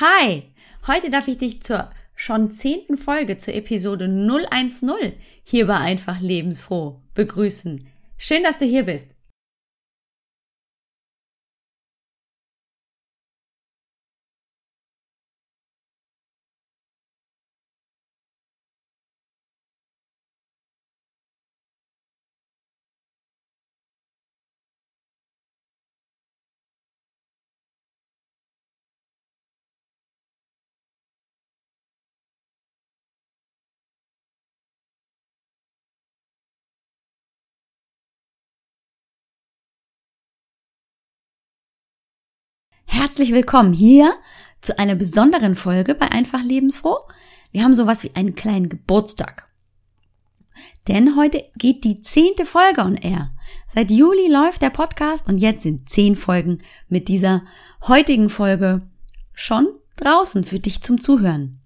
Hi! Heute darf ich dich zur schon zehnten Folge zur Episode 010 hier bei Einfach Lebensfroh begrüßen. Schön, dass du hier bist. Herzlich willkommen hier zu einer besonderen Folge bei Einfach Lebensfroh. Wir haben sowas wie einen kleinen Geburtstag. Denn heute geht die zehnte Folge on air. Seit Juli läuft der Podcast und jetzt sind zehn Folgen mit dieser heutigen Folge schon draußen für dich zum Zuhören.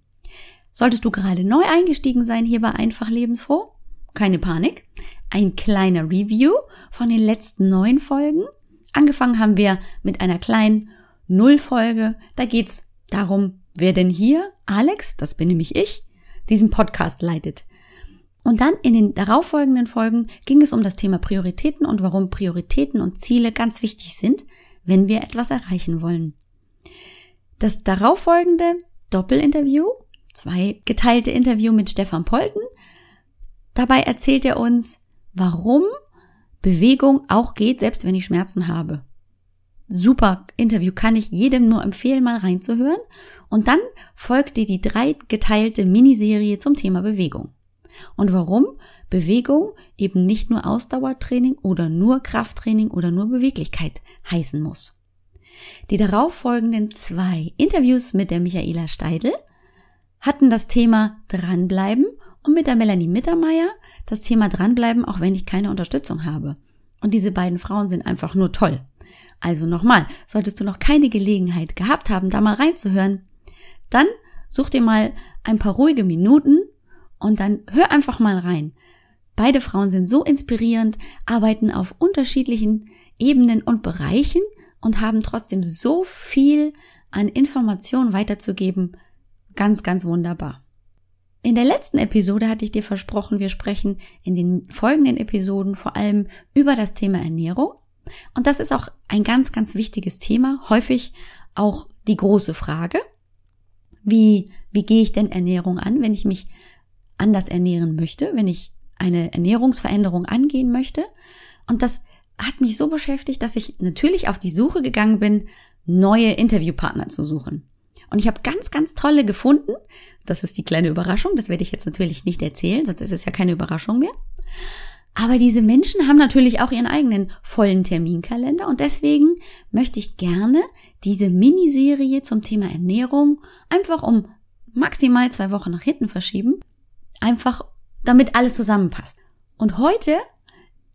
Solltest du gerade neu eingestiegen sein hier bei Einfach Lebensfroh? Keine Panik. Ein kleiner Review von den letzten neun Folgen. Angefangen haben wir mit einer kleinen Nullfolge. Da geht's darum, wer denn hier, Alex, das bin nämlich ich, diesen Podcast leitet. Und dann in den darauffolgenden Folgen ging es um das Thema Prioritäten und warum Prioritäten und Ziele ganz wichtig sind, wenn wir etwas erreichen wollen. Das darauffolgende Doppelinterview, zwei geteilte Interview mit Stefan Polten, dabei erzählt er uns, warum Bewegung auch geht, selbst wenn ich Schmerzen habe super Interview, kann ich jedem nur empfehlen, mal reinzuhören. Und dann folgte die drei geteilte Miniserie zum Thema Bewegung. Und warum Bewegung eben nicht nur Ausdauertraining oder nur Krafttraining oder nur Beweglichkeit heißen muss. Die darauffolgenden zwei Interviews mit der Michaela Steidl hatten das Thema Dranbleiben und mit der Melanie Mittermeier das Thema Dranbleiben, auch wenn ich keine Unterstützung habe. Und diese beiden Frauen sind einfach nur toll. Also nochmal, solltest du noch keine Gelegenheit gehabt haben, da mal reinzuhören, dann such dir mal ein paar ruhige Minuten und dann hör einfach mal rein. Beide Frauen sind so inspirierend, arbeiten auf unterschiedlichen Ebenen und Bereichen und haben trotzdem so viel an Informationen weiterzugeben. Ganz, ganz wunderbar. In der letzten Episode hatte ich dir versprochen, wir sprechen in den folgenden Episoden vor allem über das Thema Ernährung. Und das ist auch ein ganz, ganz wichtiges Thema, häufig auch die große Frage, wie, wie gehe ich denn Ernährung an, wenn ich mich anders ernähren möchte, wenn ich eine Ernährungsveränderung angehen möchte. Und das hat mich so beschäftigt, dass ich natürlich auf die Suche gegangen bin, neue Interviewpartner zu suchen. Und ich habe ganz, ganz tolle gefunden. Das ist die kleine Überraschung. Das werde ich jetzt natürlich nicht erzählen, sonst ist es ja keine Überraschung mehr. Aber diese Menschen haben natürlich auch ihren eigenen vollen Terminkalender und deswegen möchte ich gerne diese Miniserie zum Thema Ernährung einfach um maximal zwei Wochen nach hinten verschieben. Einfach damit alles zusammenpasst. Und heute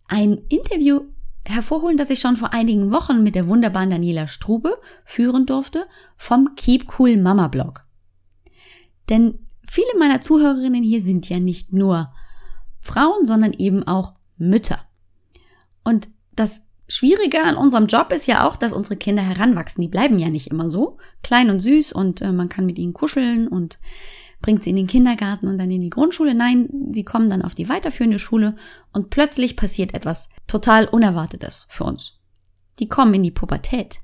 ein Interview hervorholen, das ich schon vor einigen Wochen mit der wunderbaren Daniela Strube führen durfte vom Keep Cool Mama Blog. Denn viele meiner Zuhörerinnen hier sind ja nicht nur Frauen, sondern eben auch Mütter. Und das Schwierige an unserem Job ist ja auch, dass unsere Kinder heranwachsen. Die bleiben ja nicht immer so klein und süß und äh, man kann mit ihnen kuscheln und bringt sie in den Kindergarten und dann in die Grundschule. Nein, sie kommen dann auf die weiterführende Schule und plötzlich passiert etwas total Unerwartetes für uns. Die kommen in die Pubertät.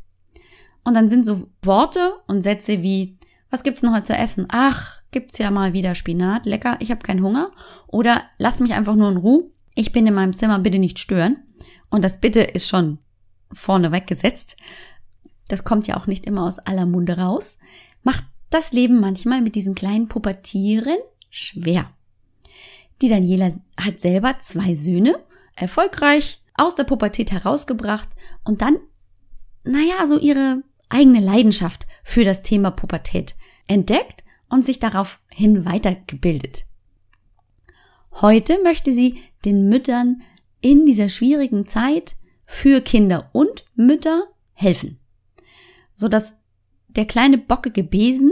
Und dann sind so Worte und Sätze wie, was gibt's noch heute zu essen? Ach, gibt's ja mal wieder Spinat, lecker, ich habe keinen Hunger. Oder lass mich einfach nur in Ruhe, ich bin in meinem Zimmer, bitte nicht stören. Und das Bitte ist schon vorne weggesetzt. Das kommt ja auch nicht immer aus aller Munde raus. Macht das Leben manchmal mit diesen kleinen Pubertieren schwer. Die Daniela hat selber zwei Söhne, erfolgreich aus der Pubertät herausgebracht und dann, naja, so ihre eigene Leidenschaft für das Thema Pubertät entdeckt und sich daraufhin weitergebildet. Heute möchte sie den Müttern in dieser schwierigen Zeit für Kinder und Mütter helfen, so dass der kleine bockige Besen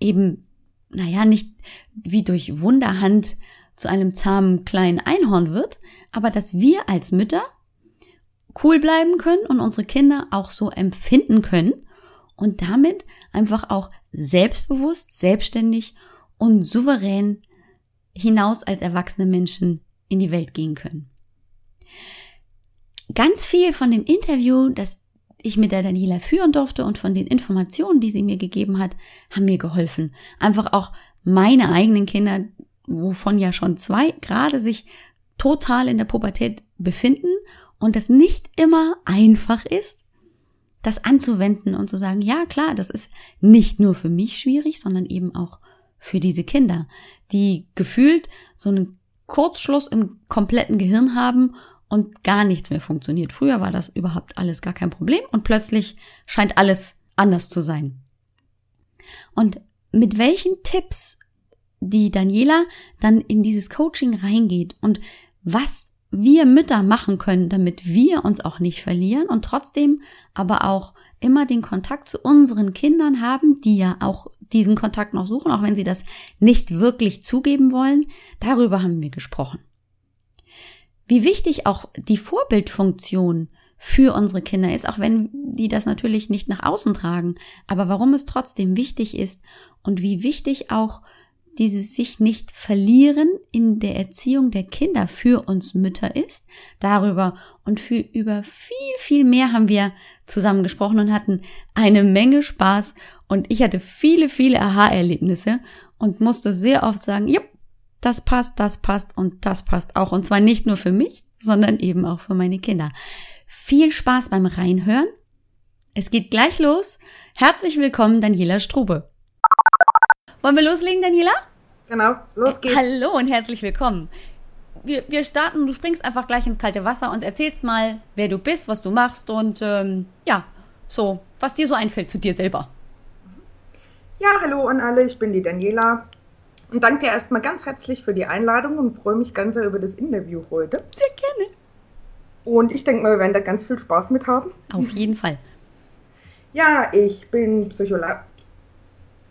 eben, naja, nicht wie durch Wunderhand zu einem zahmen kleinen Einhorn wird, aber dass wir als Mütter cool bleiben können und unsere Kinder auch so empfinden können und damit einfach auch selbstbewusst, selbstständig und souverän hinaus als erwachsene Menschen in die Welt gehen können. Ganz viel von dem Interview, das ich mit der Daniela führen durfte und von den Informationen, die sie mir gegeben hat, haben mir geholfen. Einfach auch meine eigenen Kinder, wovon ja schon zwei gerade sich total in der Pubertät befinden und es nicht immer einfach ist, das anzuwenden und zu sagen, ja klar, das ist nicht nur für mich schwierig, sondern eben auch für diese Kinder, die gefühlt so einen Kurzschluss im kompletten Gehirn haben und gar nichts mehr funktioniert. Früher war das überhaupt alles gar kein Problem und plötzlich scheint alles anders zu sein. Und mit welchen Tipps die Daniela dann in dieses Coaching reingeht und was wir Mütter machen können, damit wir uns auch nicht verlieren und trotzdem aber auch immer den Kontakt zu unseren Kindern haben, die ja auch diesen Kontakt noch suchen, auch wenn sie das nicht wirklich zugeben wollen. Darüber haben wir gesprochen. Wie wichtig auch die Vorbildfunktion für unsere Kinder ist, auch wenn die das natürlich nicht nach außen tragen, aber warum es trotzdem wichtig ist und wie wichtig auch dieses sich nicht verlieren in der Erziehung der Kinder für uns Mütter ist. Darüber und für über viel, viel mehr haben wir zusammen gesprochen und hatten eine Menge Spaß und ich hatte viele, viele Aha-Erlebnisse und musste sehr oft sagen, jupp, das passt, das passt und das passt auch. Und zwar nicht nur für mich, sondern eben auch für meine Kinder. Viel Spaß beim Reinhören. Es geht gleich los. Herzlich willkommen, Daniela Strube. Wollen wir loslegen, Daniela? Genau, los geht's. Hallo und herzlich willkommen. Wir, wir starten, du springst einfach gleich ins kalte Wasser und erzählst mal, wer du bist, was du machst und ähm, ja, so, was dir so einfällt zu dir selber. Ja, hallo an alle, ich bin die Daniela und danke dir erstmal ganz herzlich für die Einladung und freue mich ganz sehr über das Interview heute. Sehr gerne. Und ich denke mal, wir werden da ganz viel Spaß mit haben. Auf jeden Fall. Ja, ich bin Psycholo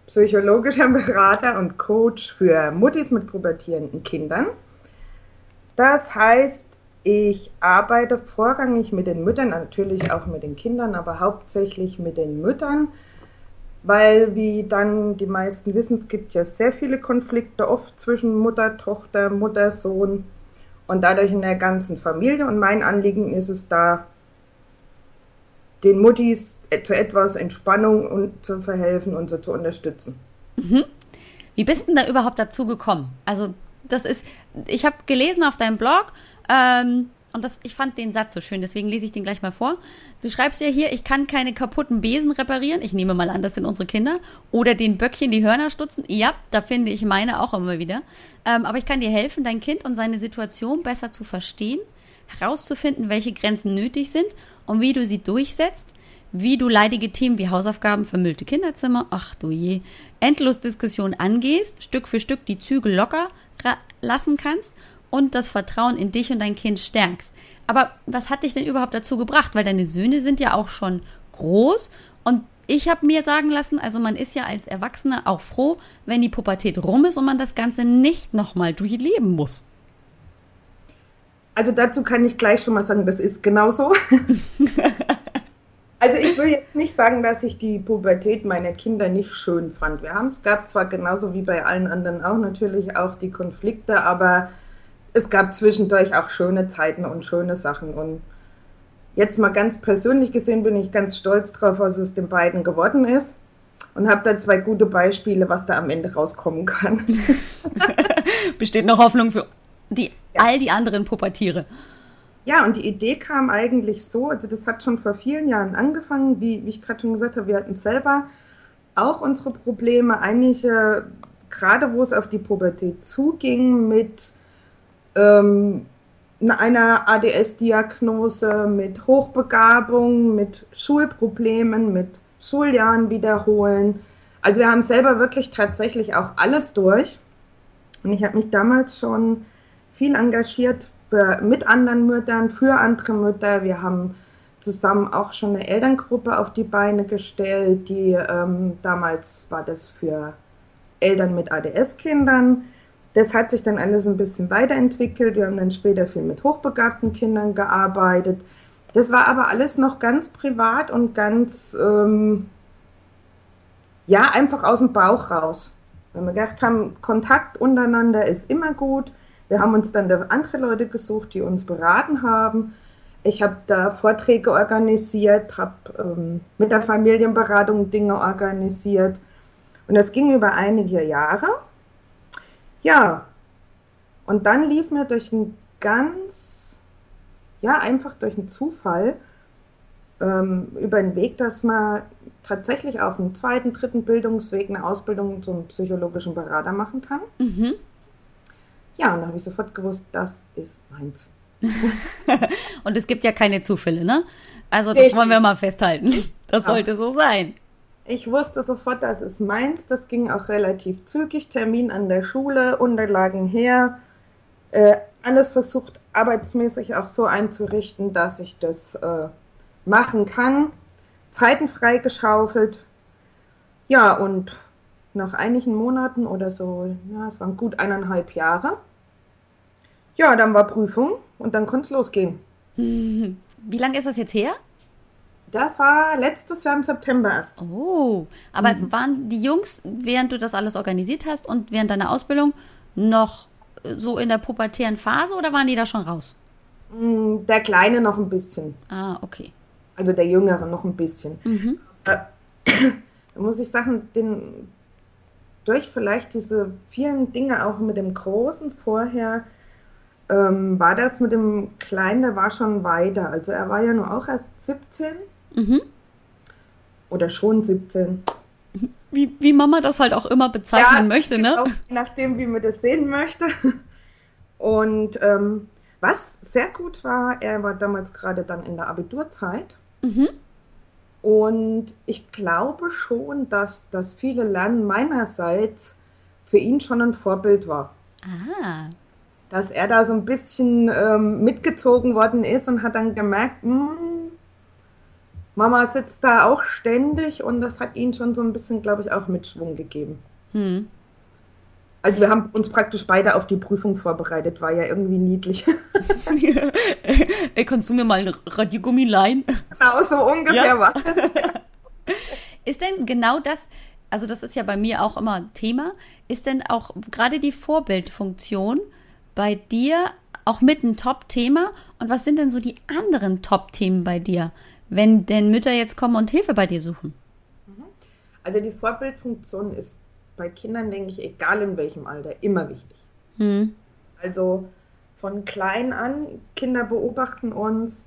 psychologischer Berater und Coach für Muttis mit pubertierenden Kindern. Das heißt, ich arbeite vorrangig mit den Müttern, natürlich auch mit den Kindern, aber hauptsächlich mit den Müttern, weil, wie dann die meisten wissen, es gibt ja sehr viele Konflikte oft zwischen Mutter, Tochter, Mutter, Sohn und dadurch in der ganzen Familie. Und mein Anliegen ist es da, den Muttis zu etwas Entspannung und zu verhelfen und so zu unterstützen. Mhm. Wie bist denn da überhaupt dazu gekommen? Also das ist, ich habe gelesen auf deinem Blog, ähm, und das, ich fand den Satz so schön, deswegen lese ich den gleich mal vor. Du schreibst ja hier, ich kann keine kaputten Besen reparieren. Ich nehme mal an, das sind unsere Kinder. Oder den Böckchen die Hörner stutzen. Ja, da finde ich meine auch immer wieder. Ähm, aber ich kann dir helfen, dein Kind und seine Situation besser zu verstehen, herauszufinden, welche Grenzen nötig sind und wie du sie durchsetzt, wie du leidige Themen wie Hausaufgaben, vermüllte Kinderzimmer, ach du je, endlos Diskussion angehst, Stück für Stück die Zügel locker lassen kannst und das Vertrauen in dich und dein Kind stärkst. Aber was hat dich denn überhaupt dazu gebracht? Weil deine Söhne sind ja auch schon groß und ich habe mir sagen lassen, also man ist ja als Erwachsener auch froh, wenn die Pubertät rum ist und man das Ganze nicht nochmal durchleben muss. Also dazu kann ich gleich schon mal sagen, das ist genauso. also ich will jetzt nicht sagen, dass ich die Pubertät meiner Kinder nicht schön fand. Wir haben es gab zwar genauso wie bei allen anderen auch natürlich auch die Konflikte, aber es gab zwischendurch auch schöne Zeiten und schöne Sachen. Und jetzt mal ganz persönlich gesehen bin ich ganz stolz drauf, was es den beiden geworden ist. Und habe da zwei gute Beispiele, was da am Ende rauskommen kann. Besteht noch Hoffnung für die, ja. all die anderen Pubertiere. Ja, und die Idee kam eigentlich so, also das hat schon vor vielen Jahren angefangen, wie, wie ich gerade schon gesagt habe, wir hatten selber auch unsere Probleme, einige, gerade wo es auf die Pubertät zuging, mit ähm, einer ADS-Diagnose, mit Hochbegabung, mit Schulproblemen, mit Schuljahren wiederholen. Also wir haben selber wirklich tatsächlich auch alles durch. Und ich habe mich damals schon viel engagiert für, mit anderen Müttern, für andere Mütter. Wir haben zusammen auch schon eine Elterngruppe auf die Beine gestellt, die ähm, damals war das für Eltern mit ADS-Kindern. Das hat sich dann alles ein bisschen weiterentwickelt. Wir haben dann später viel mit hochbegabten Kindern gearbeitet. Das war aber alles noch ganz privat und ganz, ähm, Ja, einfach aus dem Bauch raus. Wenn wir gedacht haben, Kontakt untereinander ist immer gut. Wir haben uns dann andere Leute gesucht, die uns beraten haben. Ich habe da Vorträge organisiert, habe ähm, mit der Familienberatung Dinge organisiert. Und das ging über einige Jahre. Ja, und dann lief mir durch ein ganz, ja, einfach durch einen Zufall ähm, über den Weg, dass man tatsächlich auf dem zweiten, dritten Bildungsweg eine Ausbildung zum psychologischen Berater machen kann. Mhm. Ja, und da habe ich sofort gewusst, das ist meins. und es gibt ja keine Zufälle, ne? Also das Richtig. wollen wir mal festhalten. Das ja. sollte so sein. Ich wusste sofort, das ist meins. Das ging auch relativ zügig. Termin an der Schule, Unterlagen her. Äh, alles versucht arbeitsmäßig auch so einzurichten, dass ich das äh, machen kann. Zeiten freigeschaufelt. Ja, und nach einigen Monaten oder so, ja, es waren gut eineinhalb Jahre. Ja, dann war Prüfung und dann konnte es losgehen. Wie lange ist das jetzt her? Das war letztes Jahr im September erst. Oh, aber mhm. waren die Jungs, während du das alles organisiert hast und während deiner Ausbildung, noch so in der pubertären Phase oder waren die da schon raus? Mm, der Kleine noch ein bisschen. Ah, okay. Also der Jüngere noch ein bisschen. Mhm. Äh, da muss ich sagen, den, durch vielleicht diese vielen Dinge auch mit dem Großen vorher, ähm, war das mit dem Kleinen, der war schon weiter. Also er war ja nur auch erst 17. Mhm. Oder schon 17. Wie, wie Mama das halt auch immer bezeichnen ja, möchte, ne? Auch, nachdem, wie man das sehen möchte. Und ähm, was sehr gut war, er war damals gerade dann in der Abiturzeit. Mhm. Und ich glaube schon, dass das viele Lernen meinerseits für ihn schon ein Vorbild war. Ah. Dass er da so ein bisschen ähm, mitgezogen worden ist und hat dann gemerkt, mh, hm, Mama sitzt da auch ständig und das hat ihn schon so ein bisschen, glaube ich, auch Mitschwung gegeben. Hm. Also wir haben uns praktisch beide auf die Prüfung vorbereitet, war ja irgendwie niedlich. Ey, kannst du mir mal ein Radiergummi leihen? Genau, so ungefähr ja? war das. Ist denn genau das, also das ist ja bei mir auch immer Thema, ist denn auch gerade die Vorbildfunktion bei dir auch mit ein Top-Thema? Und was sind denn so die anderen Top-Themen bei dir? wenn denn Mütter jetzt kommen und Hilfe bei dir suchen? Mhm. Also die Vorbildfunktion ist bei Kindern, denke ich, egal in welchem Alter, immer wichtig. Hm. Also von klein an, Kinder beobachten uns,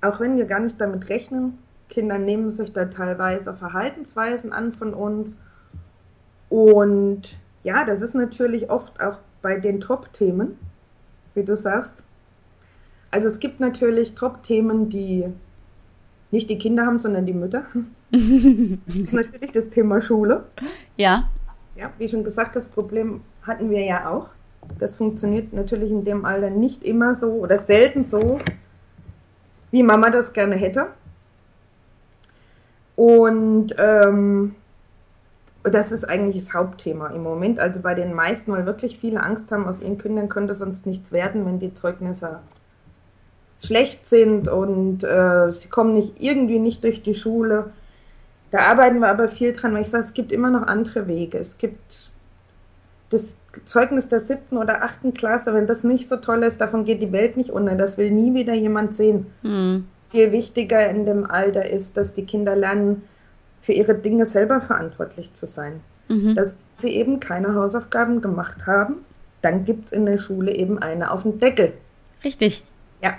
auch wenn wir gar nicht damit rechnen, Kinder nehmen sich da teilweise Verhaltensweisen an von uns. Und ja, das ist natürlich oft auch bei den Top-Themen, wie du sagst. Also es gibt natürlich Top-Themen, die nicht die Kinder haben, sondern die Mütter. das ist natürlich das Thema Schule. Ja. Ja, wie schon gesagt, das Problem hatten wir ja auch. Das funktioniert natürlich in dem Alter nicht immer so oder selten so, wie Mama das gerne hätte. Und ähm, das ist eigentlich das Hauptthema im Moment. Also bei den meisten, weil wirklich viele Angst haben, aus ihren Kindern könnte sonst nichts werden, wenn die Zeugnisse schlecht sind und äh, sie kommen nicht irgendwie nicht durch die Schule. Da arbeiten wir aber viel dran, weil ich sage, es gibt immer noch andere Wege. Es gibt das Zeugnis der siebten oder achten Klasse, wenn das nicht so toll ist, davon geht die Welt nicht unter. Das will nie wieder jemand sehen. Mhm. Viel wichtiger in dem Alter ist, dass die Kinder lernen, für ihre Dinge selber verantwortlich zu sein. Mhm. Dass sie eben keine Hausaufgaben gemacht haben, dann gibt es in der Schule eben eine auf den Deckel. Richtig. Ja,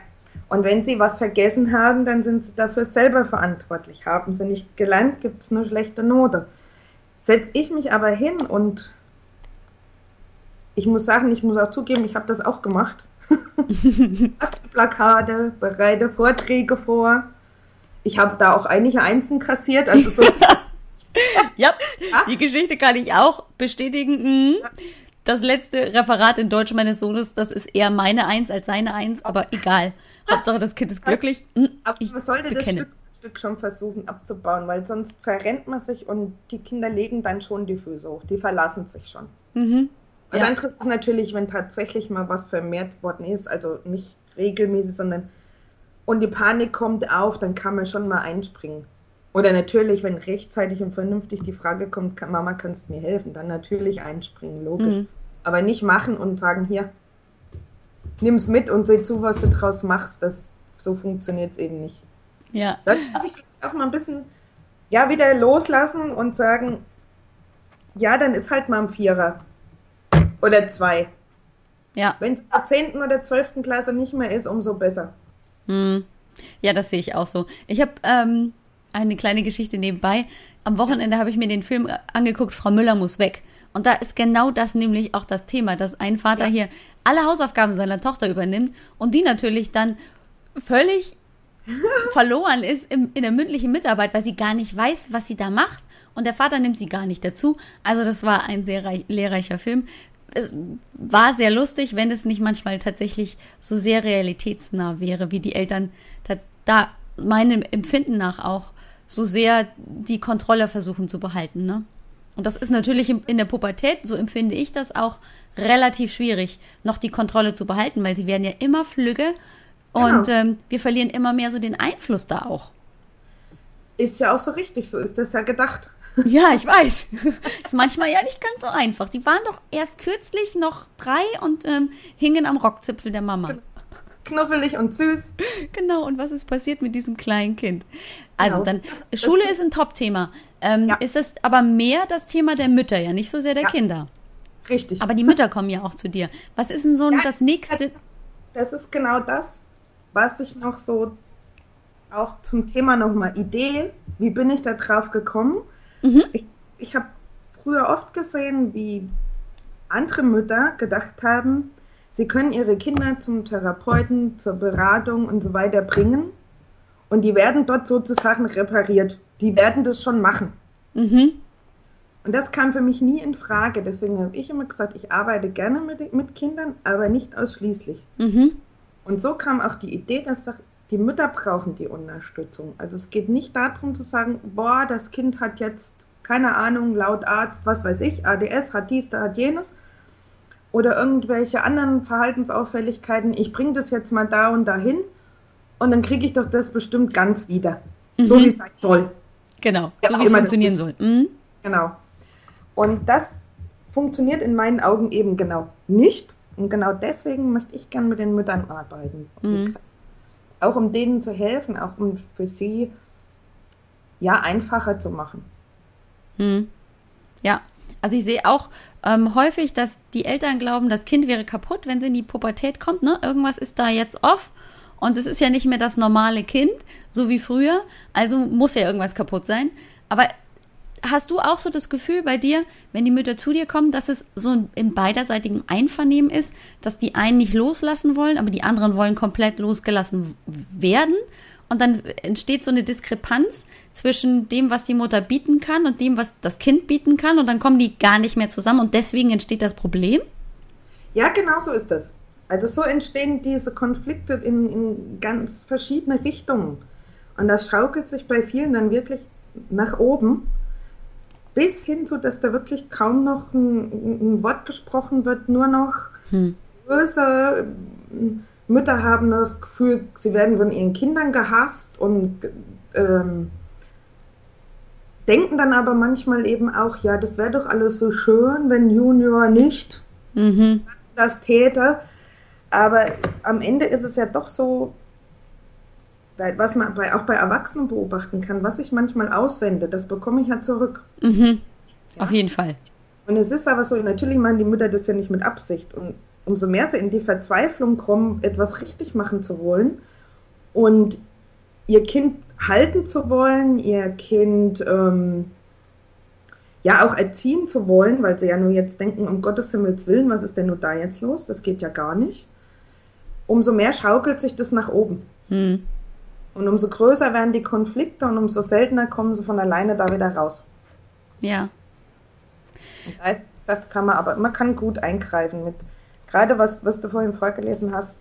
und wenn sie was vergessen haben, dann sind sie dafür selber verantwortlich. Haben sie nicht gelernt, gibt es eine schlechte Note. Setze ich mich aber hin und ich muss sagen, ich muss auch zugeben, ich habe das auch gemacht. Plakate, bereite Vorträge vor. Ich habe da auch einige Einsen kassiert. Also so ja, die Geschichte kann ich auch bestätigen. Mhm. Das letzte Referat in Deutsch meines Sohnes, das ist eher meine Eins als seine Eins, aber egal. Hauptsache, das Kind ist glücklich. Hm, Aber man sollte bekenne. das Stück, Stück schon versuchen abzubauen, weil sonst verrennt man sich und die Kinder legen dann schon die Füße hoch. Die verlassen sich schon. Mhm. Was ja. anderes ist natürlich, wenn tatsächlich mal was vermehrt worden ist, also nicht regelmäßig, sondern und die Panik kommt auf, dann kann man schon mal einspringen. Oder natürlich, wenn rechtzeitig und vernünftig die Frage kommt, Mama, kannst du mir helfen? Dann natürlich einspringen, logisch. Mhm. Aber nicht machen und sagen, hier, nimm's mit und seh zu, was du draus machst. Das, so funktioniert es eben nicht. Ja. Muss ich auch mal ein bisschen, ja, wieder loslassen und sagen, ja, dann ist halt mal ein Vierer. Oder zwei. Ja. Wenn es in der 10. oder 12. Klasse nicht mehr ist, umso besser. Hm. Ja, das sehe ich auch so. Ich habe ähm, eine kleine Geschichte nebenbei. Am Wochenende habe ich mir den Film angeguckt, Frau Müller muss weg. Und da ist genau das nämlich auch das Thema, dass ein Vater ja. hier alle Hausaufgaben seiner Tochter übernimmt und die natürlich dann völlig verloren ist im, in der mündlichen Mitarbeit, weil sie gar nicht weiß, was sie da macht. Und der Vater nimmt sie gar nicht dazu. Also das war ein sehr lehrreicher Film. Es war sehr lustig, wenn es nicht manchmal tatsächlich so sehr realitätsnah wäre, wie die Eltern da, da meinem Empfinden nach auch so sehr die Kontrolle versuchen zu behalten. Ne? Und das ist natürlich in der Pubertät, so empfinde ich das auch, relativ schwierig, noch die Kontrolle zu behalten, weil sie werden ja immer flügge und genau. ähm, wir verlieren immer mehr so den Einfluss da auch. Ist ja auch so richtig, so ist das ja gedacht. Ja, ich weiß. ist manchmal ja nicht ganz so einfach. Die waren doch erst kürzlich noch drei und ähm, hingen am Rockzipfel der Mama. Knuffelig und süß. Genau, und was ist passiert mit diesem kleinen Kind? Also genau. dann, Schule ist ein Top-Thema. Ähm, ja. Ist es aber mehr das Thema der Mütter, ja, nicht so sehr der ja. Kinder. Richtig. Aber die Mütter kommen ja auch zu dir. Was ist denn so ja, das nächste? Das, das ist genau das, was ich noch so auch zum Thema nochmal Idee, wie bin ich da drauf gekommen? Mhm. Ich, ich habe früher oft gesehen, wie andere Mütter gedacht haben, sie können ihre Kinder zum Therapeuten, zur Beratung und so weiter bringen und die werden dort sozusagen repariert. Die werden das schon machen. Mhm. Und das kam für mich nie in Frage. Deswegen habe ich immer gesagt, ich arbeite gerne mit, mit Kindern, aber nicht ausschließlich. Mhm. Und so kam auch die Idee, dass die Mütter brauchen die Unterstützung. Also es geht nicht darum zu sagen, boah, das Kind hat jetzt, keine Ahnung, laut Arzt, was weiß ich, ADS, hat dies, da hat jenes. Oder irgendwelche anderen Verhaltensauffälligkeiten. Ich bringe das jetzt mal da und dahin und dann kriege ich doch das bestimmt ganz wieder. Mhm. So wie es sein soll. Genau, ja, so wie es funktionieren soll. Mhm. Genau. Und das funktioniert in meinen Augen eben genau nicht. Und genau deswegen möchte ich gern mit den Müttern arbeiten. Mhm. Auch um denen zu helfen, auch um für sie ja einfacher zu machen. Mhm. Ja, also ich sehe auch ähm, häufig, dass die Eltern glauben, das Kind wäre kaputt, wenn sie in die Pubertät kommt. Ne? Irgendwas ist da jetzt off. Und es ist ja nicht mehr das normale Kind, so wie früher. Also muss ja irgendwas kaputt sein. Aber hast du auch so das Gefühl bei dir, wenn die Mütter zu dir kommen, dass es so im beiderseitigen Einvernehmen ist, dass die einen nicht loslassen wollen, aber die anderen wollen komplett losgelassen werden? Und dann entsteht so eine Diskrepanz zwischen dem, was die Mutter bieten kann und dem, was das Kind bieten kann. Und dann kommen die gar nicht mehr zusammen und deswegen entsteht das Problem? Ja, genau so ist das. Also so entstehen diese Konflikte in, in ganz verschiedene Richtungen. Und das schaukelt sich bei vielen dann wirklich nach oben bis hin zu, dass da wirklich kaum noch ein, ein Wort gesprochen wird, nur noch hm. böse Mütter haben das Gefühl, sie werden von ihren Kindern gehasst und ähm, denken dann aber manchmal eben auch, ja, das wäre doch alles so schön, wenn Junior nicht mhm. das täte. Aber am Ende ist es ja doch so, was man bei, auch bei Erwachsenen beobachten kann, was ich manchmal aussende, das bekomme ich ja zurück. Mhm. Ja. Auf jeden Fall. Und es ist aber so, natürlich machen die Mütter das ja nicht mit Absicht. Und umso mehr sie in die Verzweiflung kommen, etwas richtig machen zu wollen und ihr Kind halten zu wollen, ihr Kind ähm, ja auch erziehen zu wollen, weil sie ja nur jetzt denken, um Gottes Himmels Willen, was ist denn nur da jetzt los? Das geht ja gar nicht. Umso mehr schaukelt sich das nach oben. Mhm. Und umso größer werden die Konflikte und umso seltener kommen sie von alleine da wieder raus. Ja. Und da ist, gesagt, kann man aber, man kann gut eingreifen mit, gerade was, was du vorhin vorgelesen hast,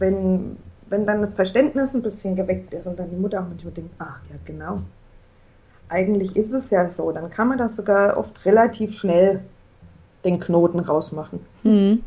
wenn, wenn dann das Verständnis ein bisschen geweckt ist und dann die Mutter auch manchmal denkt, ach ja, genau. Eigentlich ist es ja so, dann kann man das sogar oft relativ schnell den Knoten rausmachen. Mhm.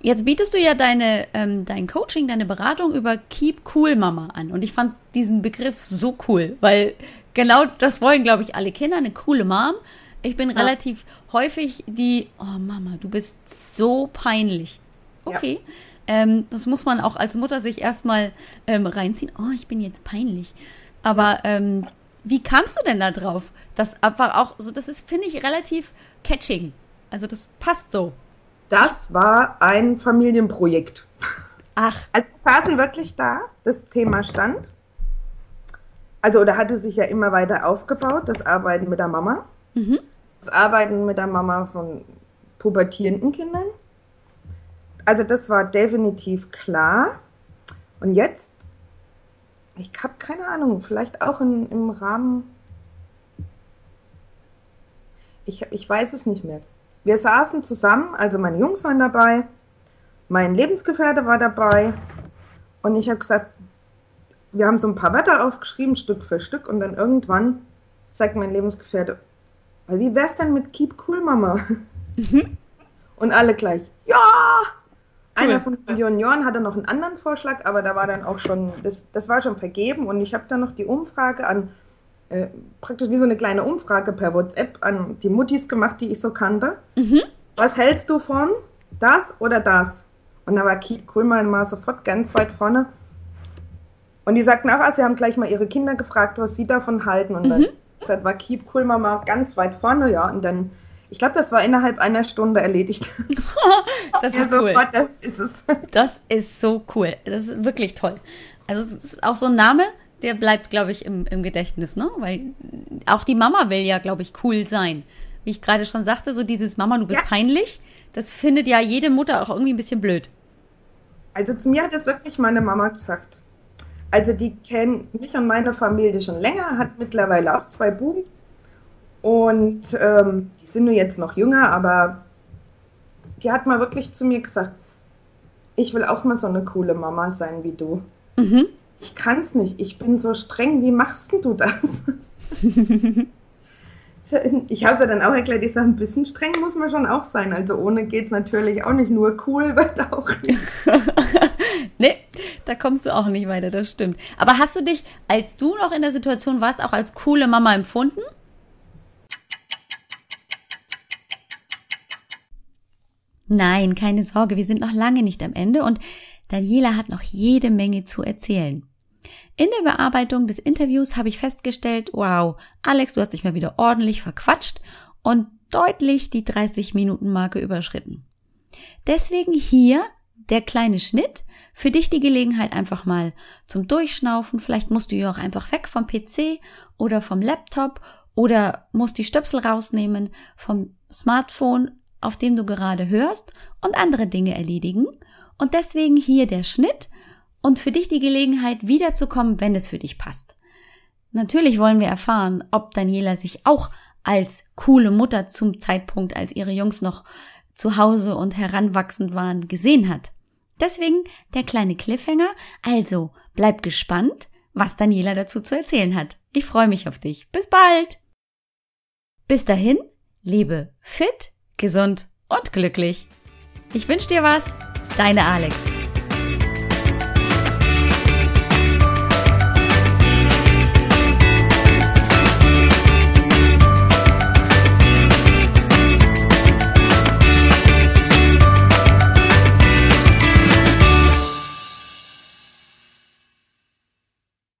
Jetzt bietest du ja deine, ähm, dein Coaching, deine Beratung über Keep Cool Mama an. Und ich fand diesen Begriff so cool, weil genau das wollen, glaube ich, alle Kinder, eine coole Mom. Ich bin ja. relativ häufig die, oh Mama, du bist so peinlich. Okay. Ja. Ähm, das muss man auch als Mutter sich erstmal ähm, reinziehen. Oh, ich bin jetzt peinlich. Aber ähm, wie kamst du denn da drauf? Das einfach auch so, das ist, finde ich, relativ catching. Also das passt so. Das war ein Familienprojekt. Ach. Also saßen wirklich da, das Thema stand. Also, oder hatte sich ja immer weiter aufgebaut, das Arbeiten mit der Mama. Mhm. Das Arbeiten mit der Mama von pubertierenden Kindern. Also, das war definitiv klar. Und jetzt, ich habe keine Ahnung, vielleicht auch in, im Rahmen. Ich, ich weiß es nicht mehr. Wir saßen zusammen, also meine Jungs waren dabei, mein Lebensgefährte war dabei und ich habe gesagt, wir haben so ein paar Wörter aufgeschrieben, Stück für Stück und dann irgendwann sagt mein Lebensgefährte, wie wär's denn mit Keep Cool Mama? Mhm. Und alle gleich, ja! Cool. Einer von den Junioren hatte noch einen anderen Vorschlag, aber da war dann auch schon, das, das war schon vergeben und ich habe dann noch die Umfrage an äh, praktisch wie so eine kleine Umfrage per WhatsApp an die Muttis gemacht, die ich so kannte. Mhm. Was hältst du von das oder das? Und da war Keith Kuhlmann mal sofort ganz weit vorne. Und die sagten auch, ah, sie haben gleich mal ihre Kinder gefragt, was sie davon halten. Und dann mhm. war Keep Kuhlmann mal ganz weit vorne, ja. Und dann, ich glaube, das war innerhalb einer Stunde erledigt. das ist cool. Sofort, das ist es. Das ist so cool. Das ist wirklich toll. Also es ist auch so ein Name, der bleibt, glaube ich, im, im Gedächtnis, ne? Weil auch die Mama will ja, glaube ich, cool sein. Wie ich gerade schon sagte, so dieses Mama, du bist ja. peinlich, das findet ja jede Mutter auch irgendwie ein bisschen blöd. Also zu mir hat das wirklich meine Mama gesagt. Also die kennt mich und meine Familie schon länger, hat mittlerweile auch zwei Buben. Und ähm, die sind nur jetzt noch jünger, aber die hat mal wirklich zu mir gesagt, ich will auch mal so eine coole Mama sein wie du. Mhm ich kann es nicht, ich bin so streng, wie machst du das? ich habe es ja dann auch erklärt, ich sage, ein bisschen streng muss man schon auch sein. Also ohne geht es natürlich auch nicht, nur cool wird auch nicht. nee, da kommst du auch nicht weiter, das stimmt. Aber hast du dich, als du noch in der Situation warst, auch als coole Mama empfunden? Nein, keine Sorge, wir sind noch lange nicht am Ende und Daniela hat noch jede Menge zu erzählen. In der Bearbeitung des Interviews habe ich festgestellt, wow, Alex, du hast dich mal wieder ordentlich verquatscht und deutlich die 30 Minuten Marke überschritten. Deswegen hier der kleine Schnitt, für dich die Gelegenheit einfach mal zum Durchschnaufen. Vielleicht musst du ja auch einfach weg vom PC oder vom Laptop oder musst die Stöpsel rausnehmen vom Smartphone, auf dem du gerade hörst und andere Dinge erledigen. Und deswegen hier der Schnitt und für dich die Gelegenheit, wiederzukommen, wenn es für dich passt. Natürlich wollen wir erfahren, ob Daniela sich auch als coole Mutter zum Zeitpunkt, als ihre Jungs noch zu Hause und heranwachsend waren, gesehen hat. Deswegen der kleine Cliffhanger. Also bleib gespannt, was Daniela dazu zu erzählen hat. Ich freue mich auf dich. Bis bald! Bis dahin, lebe fit, gesund und glücklich. Ich wünsche dir was. Deine Alex.